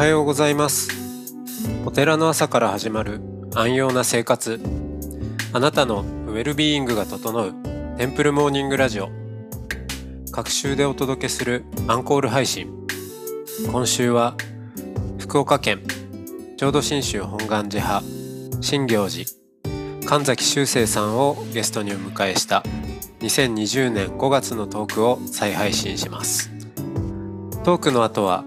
はようございます。お寺の朝から始まる安養な生活。あなたのウェルビーイングが整うテンプルモーニングラジオ。各週でお届けするアンコール配信。今週は福岡県浄土真宗本願寺派新行寺神崎修正さんをゲストにお迎えした2020年5月のトークを再配信します。トークの後は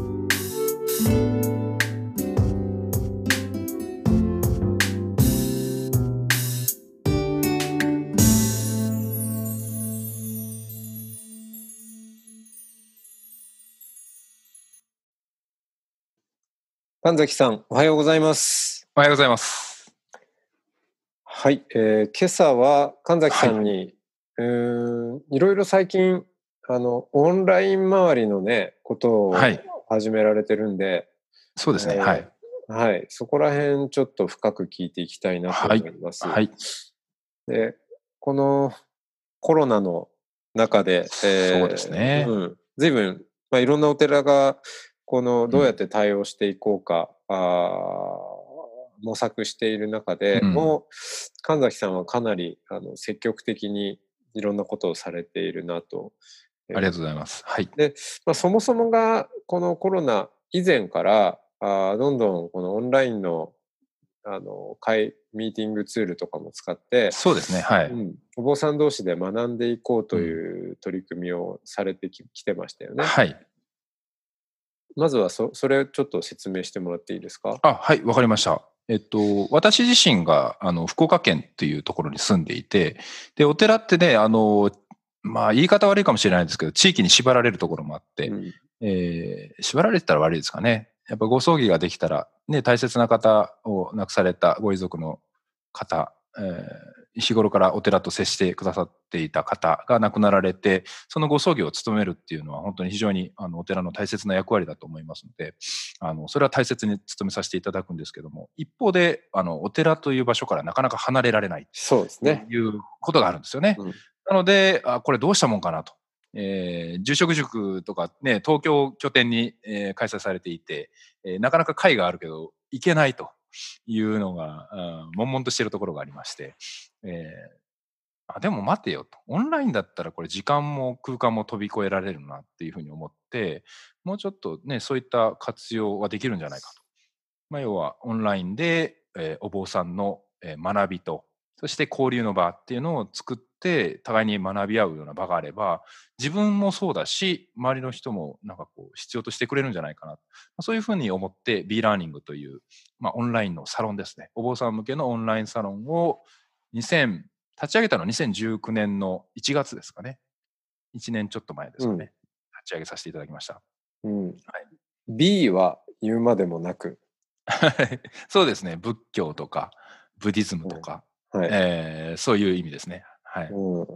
神崎さんおはようございますおはようございます。はい、えー今朝は神崎さんに、うーんいろいろ最近あのオンライン周りのねことをはい始められてるんで、そうですね。えーはい。はい、そこら辺ちょっと深く聞いていきたいなと思います。はい。でこのコロナの中で、えーそうですねうん、随分、まあ、いろんなお寺がこのどうやって対応していこうか、あー模索している中で、うんもう神崎さんはかなりあの積極的にいろんなことをされているなと。ありがとうございます。はい。まあ、そもそもがこのコロナ以前からあーどんどんこのオンラインのあの会ミーティングツールとかも使って、そうですね。はい。うん、お坊さん同士で学んでいこうという取り組みをされてききてましたよね。はい。まずはそそれをちょっと説明してもらっていいですか？あ、はい。わかりました。えっと、私自身が、あの、福岡県というところに住んでいて、で、お寺ってね、あの、まあ、言い方悪いかもしれないですけど、地域に縛られるところもあって、うんえー縛られてたら悪いですかね。やっぱご葬儀ができたら、ね、大切な方を亡くされたご遺族の方、えー日頃からお寺と接してくださっていた方が亡くなられて、そのご葬儀を務めるっていうのは本当に非常にあのお寺の大切な役割だと思いますので、あのそれは大切に務めさせていただくんですけども、一方であのお寺という場所からなかなか離れられないそうですね。ということがあるんですよね。うんなのであ、これどうしたもんかなと。えー住職塾とかね、東京拠点に、えー開催されていて、えーなかなか会があるけど、行けないというのが、うん悶々としているところがありまして、えーあでも待てよと。オンラインだったらこれ時間も空間も飛び越えられるなっていうふうに思って、もうちょっとね、そういった活用はできるんじゃないかと。まあ、要はオンラインで、えーお坊さんの、えー学びと、そして交流の場っていうのを作って、互いに学び合うような場があれば、自分もそうだし、周りの人もなんかこう必要としてくれるんじゃないかな。まあそういうふうに思って B ラーニングという、まあ、オンラインのサロンですね。お坊さん向けのオンラインサロンを2000、立ち上げたのは2019年の1月ですかね。1年ちょっと前ですかね。うん立ち上げさせていただきました。うん、B は言うまでもなく、はいそうですね。仏教とか、ブディズムとか、はいえーそういう意味ですね。はい。うん、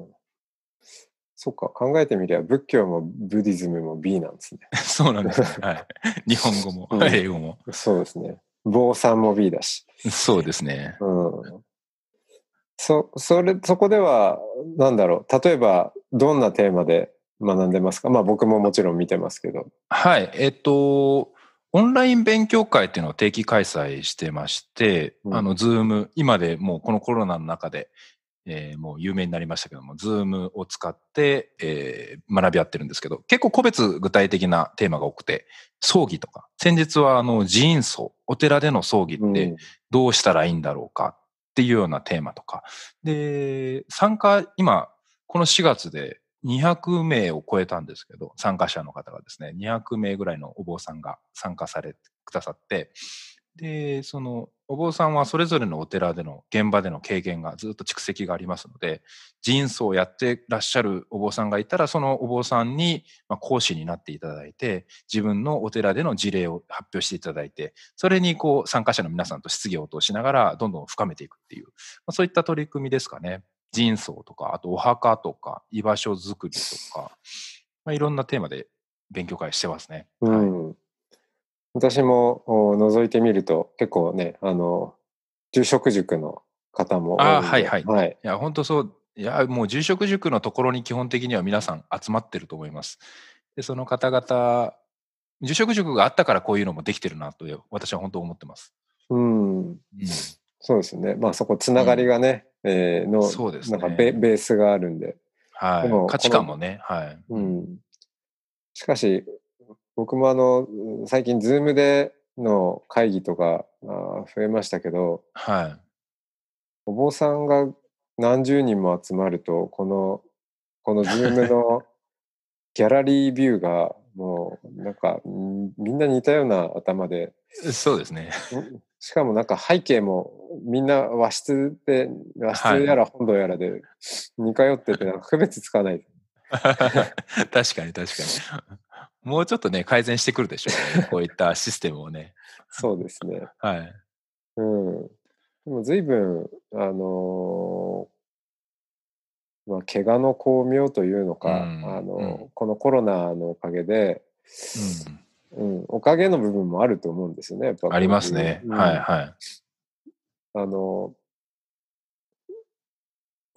そっか考えてみれば仏教もブディズムも B なんですね。そうなんですね。はい。日本語も、うん英語も。そうですね。坊さんも B だし。そうですね。うんそ、それ、そこでは、なんだろう。例えば、どんなテーマで学んでますか？まあ僕ももちろん見てますけど。はい。えっと、オンライン勉強会っていうのを定期開催してまして、うんあの、 Zoom、今でもうこのコロナの中で、えーもう有名になりましたけども、 Zoom を使って、えー学び合ってるんですけど、結構個別具体的なテーマが多くて、葬儀とか、先日はあの、寺院葬、お寺での葬儀ってうんどうしたらいいんだろうかっていうようなテーマとか。で、参加、今、この4月で200名を超えたんですけど、参加者の方がですね、200名ぐらいのお坊さんが参加されてくださって、で、その、お坊さんはそれぞれのお寺での現場での経験がずっと蓄積がありますので、人相をやってらっしゃるお坊さんがいたら、そのお坊さんに講師になっていただいて、自分のお寺での事例を発表していただいて、それにこう参加者の皆さんと質疑応答しながらどんどん深めていくっていう、まあ、そういった取り組みですかね。人相とか、あとお墓とか、居場所づくりとか、まあ、いろんなテーマで勉強会してますね。うはい。私もお覗いてみると結構ね、あの、住職塾の方もあーはいはいはい。いや、本当そう。いや、もう住職塾のところに基本的には皆さん集まってると思います。で、その方々、住職塾があったからこういうのもできてるなと、私は本当思ってます。うん。うん、そうですね。まあそこつながりがね、えーの、そうですねなんかベベースがあるんで。はい。価値観もね、はい。うん。しかし、僕もあの、最近ズームでの会議とか増えましたけど、はい。お坊さんが何十人も集まると、この、このズームの ギャラリービューがもうなんかんみんな似たような頭で、そうですね。んしかもなんか背景もみんな和室で、和室やら本堂やらで似通っててなんか区別つかない。確かに確かに。もうちょっとね、改善してくるでしょうね。こういったシステムをね。そうですね。はい。うん。でも随分、あのーまあ、怪我の巧妙というのか、うんあのうんこのコロナのおかげで、うん、おかげの部分もあると思うんですよね。やっぱうん、ありますね。うんはいはい。あの、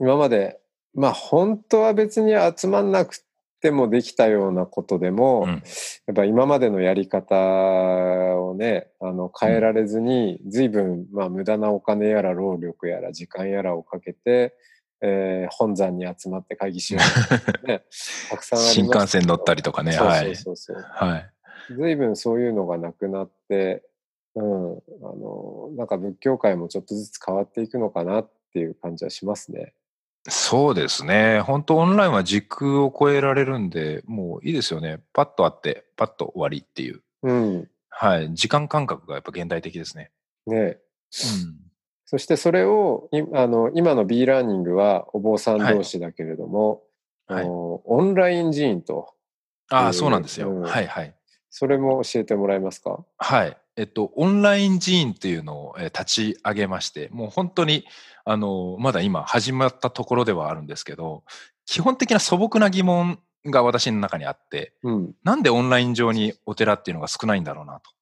今まで、まあ本当は別に集まんなくてもできたようなことでも、うんやっぱ今までのやり方をね、あの変えられずに、随分、まあ無駄なお金やら労力やら時間やらをかけて、えー本山に集まって会議しよう、ね、たくさんあ新幹線乗ったりとかね。はい。そうそうそう。はい。随分そういうのがなくなって、うん、あの、なんか仏教界もちょっとずつ変わっていくのかなっていう感じはしますね。そうですね。本当オンラインは時空を超えられるんで、もういいですよね。パッと会って、パッと終わりっていう。うん。はい。時間感覚がやっぱ現代的ですね。ねうん。そしてそれを、いあの、今の B ラーニングはお坊さん同士だけれども、はいあのオンライン寺院と、ああ、うんそうなんですよ。うんはいはい。それも教えてもらえますか？はい。えっと、オンライン寺院っていうのを、えー立ち上げまして、もう本当に、あの、まだ今始まったところではあるんですけど、基本的な素朴な疑問が私の中にあって、うん。なんでオンライン上にお寺っていうのが少ないんだろうなとうん。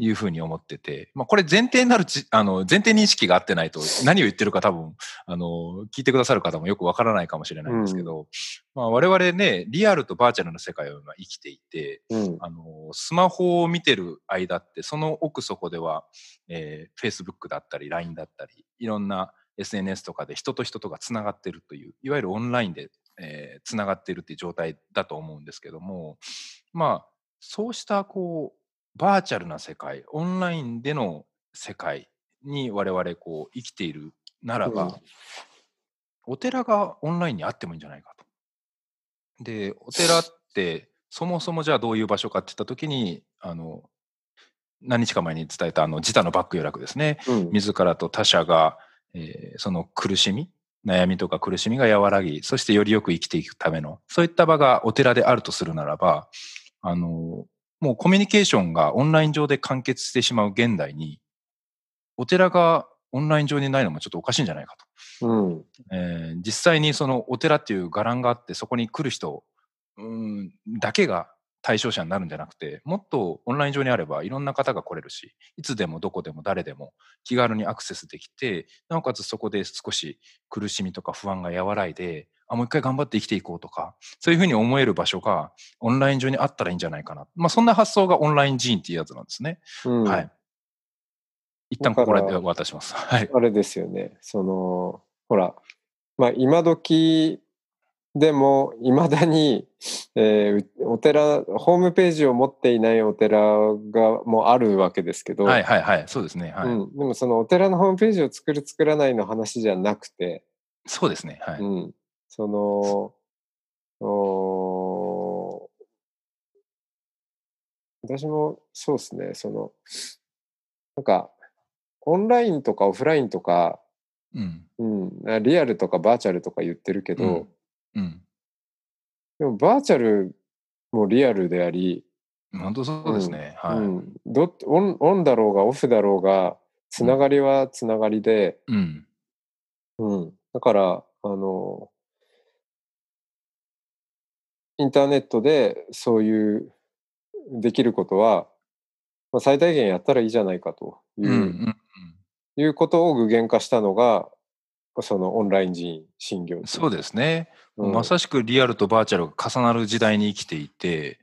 いうふうに思ってて、まあこれ前提になるち、あの、前提認識が合ってないと何を言ってるか多分、あの、聞いてくださる方もよくわからないかもしれないんですけど、まあ我々ね、リアルとバーチャルの世界を今生きていて、うん。あの、スマホを見てる間って、その奥底では、えー、Facebook だったり、LINE だったり、いろんな SNS とかで人と人とがつながってるという、いわゆるオンラインで、えー、つながってるっていう状態だと思うんですけども、まあ、そうした、こう、バーチャルな世界、オンラインでの世界に我々、こう、生きているならば、うんお寺がオンラインにあってもいいんじゃないかと。で、お寺って、そもそもじゃあどういう場所かって言ったときに、あの、何日か前に伝えたあの自他のバック予約ですね。うん。自らと他者が、えーその苦しみ、悩みとか苦しみが和らぎ、そしてよりよく生きていくための、そういった場がお寺であるとするならば、あの、もうコミュニケーションがオンライン上で完結してしまう現代に、お寺がオンライン上にないのもちょっとおかしいんじゃないかと。うん。えー実際にそのお寺っていう伽藍があってそこに来る人うんだけが対象者になるんじゃなくてもっとオンライン上にあればいろんな方が来れるしいつでもどこでも誰でも気軽にアクセスできてなおかつそこで少し苦しみとか不安が和らいであもう一回頑張って生きていこうとかそういうふうに思える場所がオンライン上にあったらいいんじゃないかな、まあ、そんな発想がオンライン寺院っていうやつなんですね。うん。はい一旦ここで渡します。はい。あれですよね。その、ほら、まあ今時でも、いまだに、えーうお寺、ホームページを持っていないお寺がもうあるわけですけど、はいはいはい。そうですね。はい。うん、でもそのお寺のホームページを作る作らないの話じゃなくて、そうですね。はい。うん、そのお私もそうですねそのなんかオンラインとかオフラインとか、うん。うん、リアルとかバーチャルとか言ってるけど、うんうん。でもバーチャルもリアルであり、本当そうですね。はい。うん、どオンオンだろうがオフだろうがつながりはつながりで、うん。うん、だからあのインターネットでそういうできることはまあ、最大限やったらいいじゃないかという,、うんうんいうことを具現化したのが、そのオンライン寺院診療。そうですね。うんまさしくリアルとバーチャルが重なる時代に生きていて、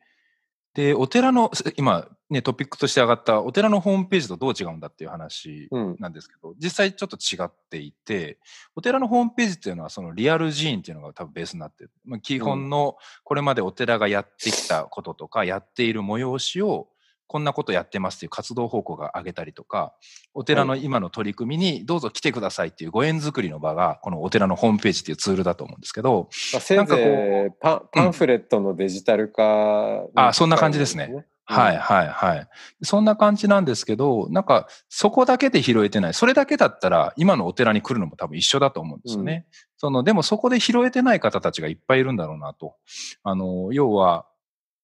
で、お寺の、す今ね、トピックとして上がったお寺のホームページとどう違うんだっていう話うん。なんですけど、実際ちょっと違っていて、お寺のホームページっていうのはそのリアル寺院っていうのが多分ベースになってる。まあ、基本のこれまでお寺がやってきたこととか、やっている催しをこんなことやってますっていう活動報告が上げたりとか、お寺の今の取り組みにどうぞ来てくださいっていうご縁作りの場が、このお寺のホームページっていうツールだと思うんですけど、まあ、せんかこぜいパンパンフレットのデジタル化、あそんな感じですねうんはいはいはい。そんな感じなんですけど、なんかそこだけで拾えてない。それだけだったら今のお寺に来るのも多分一緒だと思うんですよね。そのでもそこで拾えてない方たちがいっぱいいるんだろうなと。あの、要は、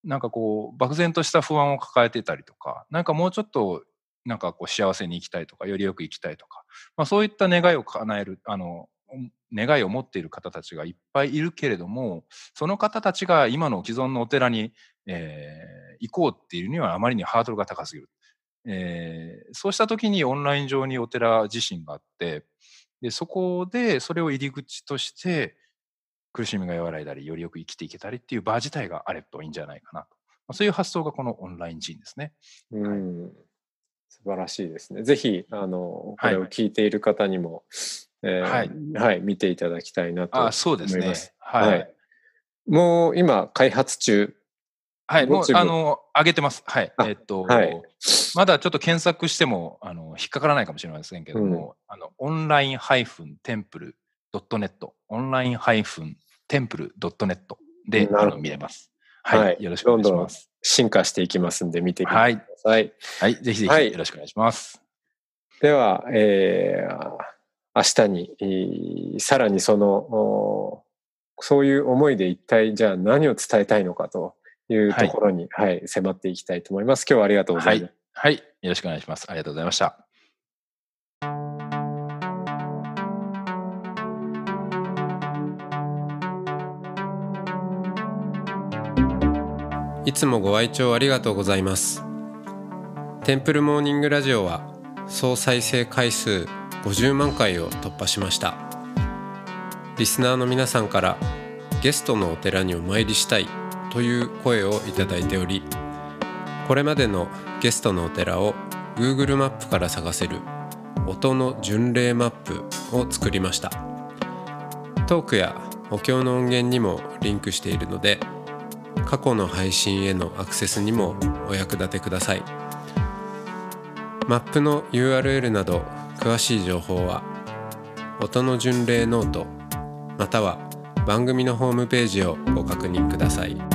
なんかこう、漠然とした不安を抱えてたりとか、なんかもうちょっと、なんかこう幸せに生きたいとか、よりよく生きたいとか、まあそういった願いを叶える、あの、願いを持っている方たちがいっぱいいるけれども、その方たちが今の既存のお寺に、えー行こうっていうにはあまりにハードルが高すぎる。えーそうした時にオンライン上にお寺自身があって、でそこでそれを入り口として苦しみが和らいだり、よりよく生きていけたりっていう場自体があればいいんじゃないかなと。まあ、そういう発想がこのオンライン人ですね。うん、素晴らしいですね。ぜひ、あの、こはいれを聞いている方にも、えーはいはい、見ていただきたいなと思いあそうですねます。。はい。はいもう今、開発中。はい、もうあの、上げてます。はい。あえっと、はいまだちょっと検索しても、あの、引っかからないかもしれませんけども、あの、 online ハイフン temple ドット net、online ハイフン temple ドット net で、あの見れます。はい、はいよろしくお願いします。進化していきますんで、見てくだはいさい。はい、ぜひぜはいひよろしくお願いします。では、えー明日に、えーさらにその、おそういう思いで一体じゃあ何を伝えたいのかというところに、はい、迫っていきたいと思います。今日はありがとうございます。はい、よろしくお願いします。ありがとうございました。いつもご愛聴ありがとうございます。テンプルモーニングラジオは総再生回数50万回を突破しました。リスナーの皆さんからゲストのお寺にお参りしたいという声をいただいており、これまでのゲストのお寺を Google マップから探せる音の巡礼マップを作りました。トークやお経の音源にもリンクしているので、過去の配信へのアクセスにもお役立てくださいマップの URL など詳しい情報は音の巡礼ノートまたは番組のホームページをご確認ください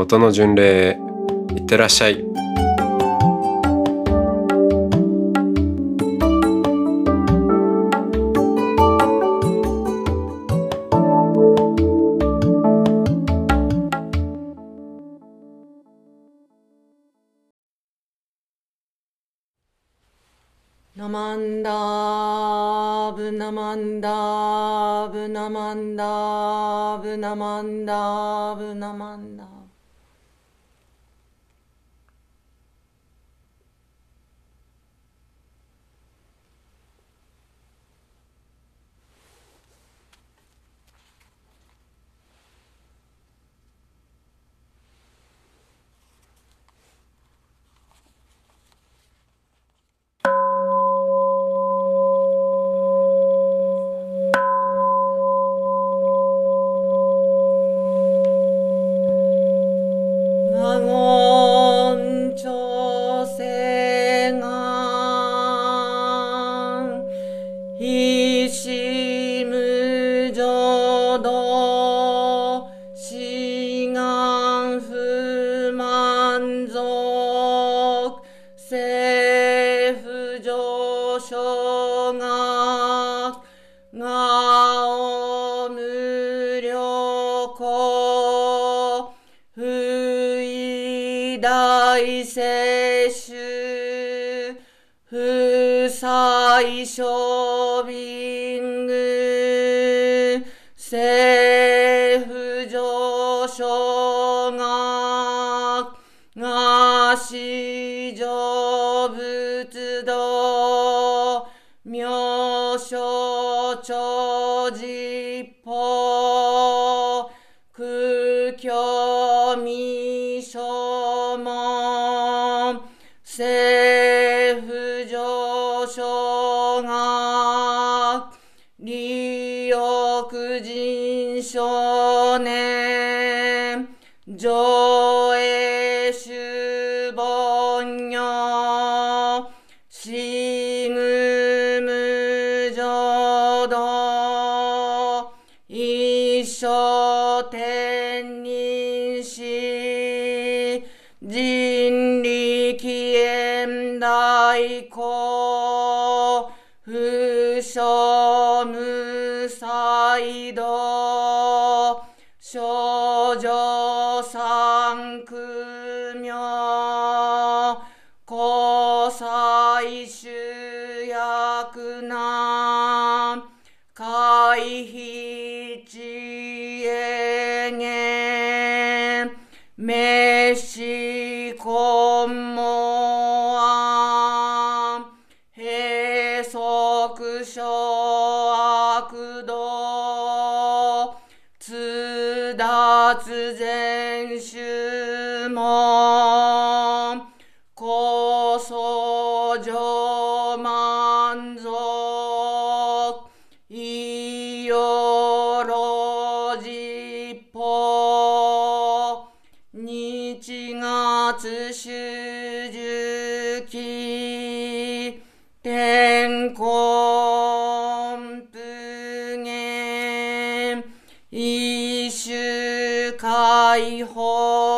音の巡礼いってらっしゃい。ナマンダーブナマンダーブナマンダーブナマンダーブナマンダー大摂取不採処便具政府上昇学が市場仏道妙所長実黒人少年才道少女三苦名交際主役な回避達全宗門高層上満足いよろ実法日月主樹。whole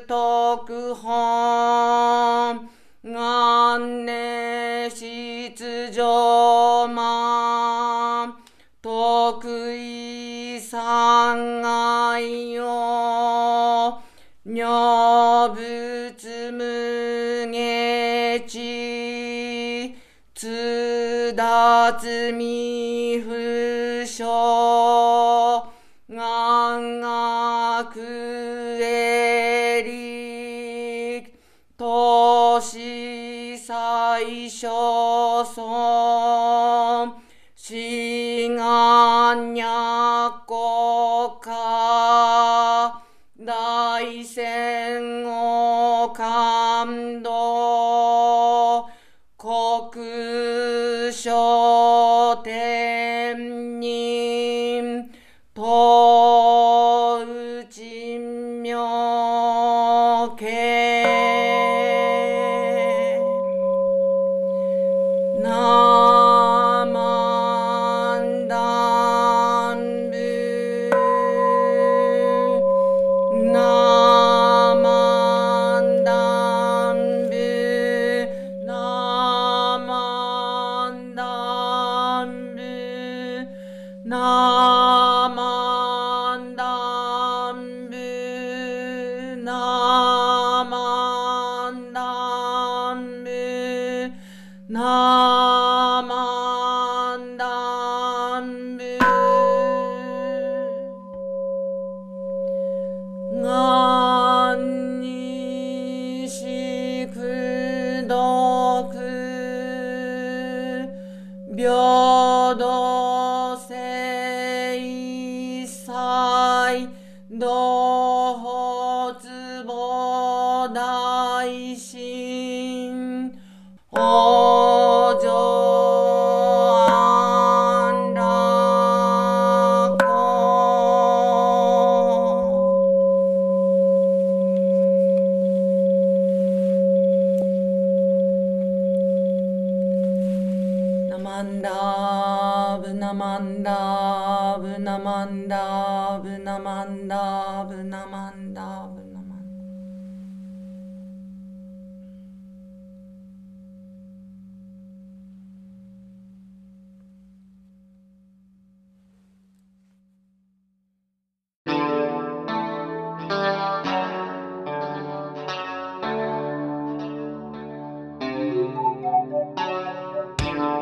特本。元年出場満得意三愛よ。女仏無下地通達未不詳最小損志願若国家ナ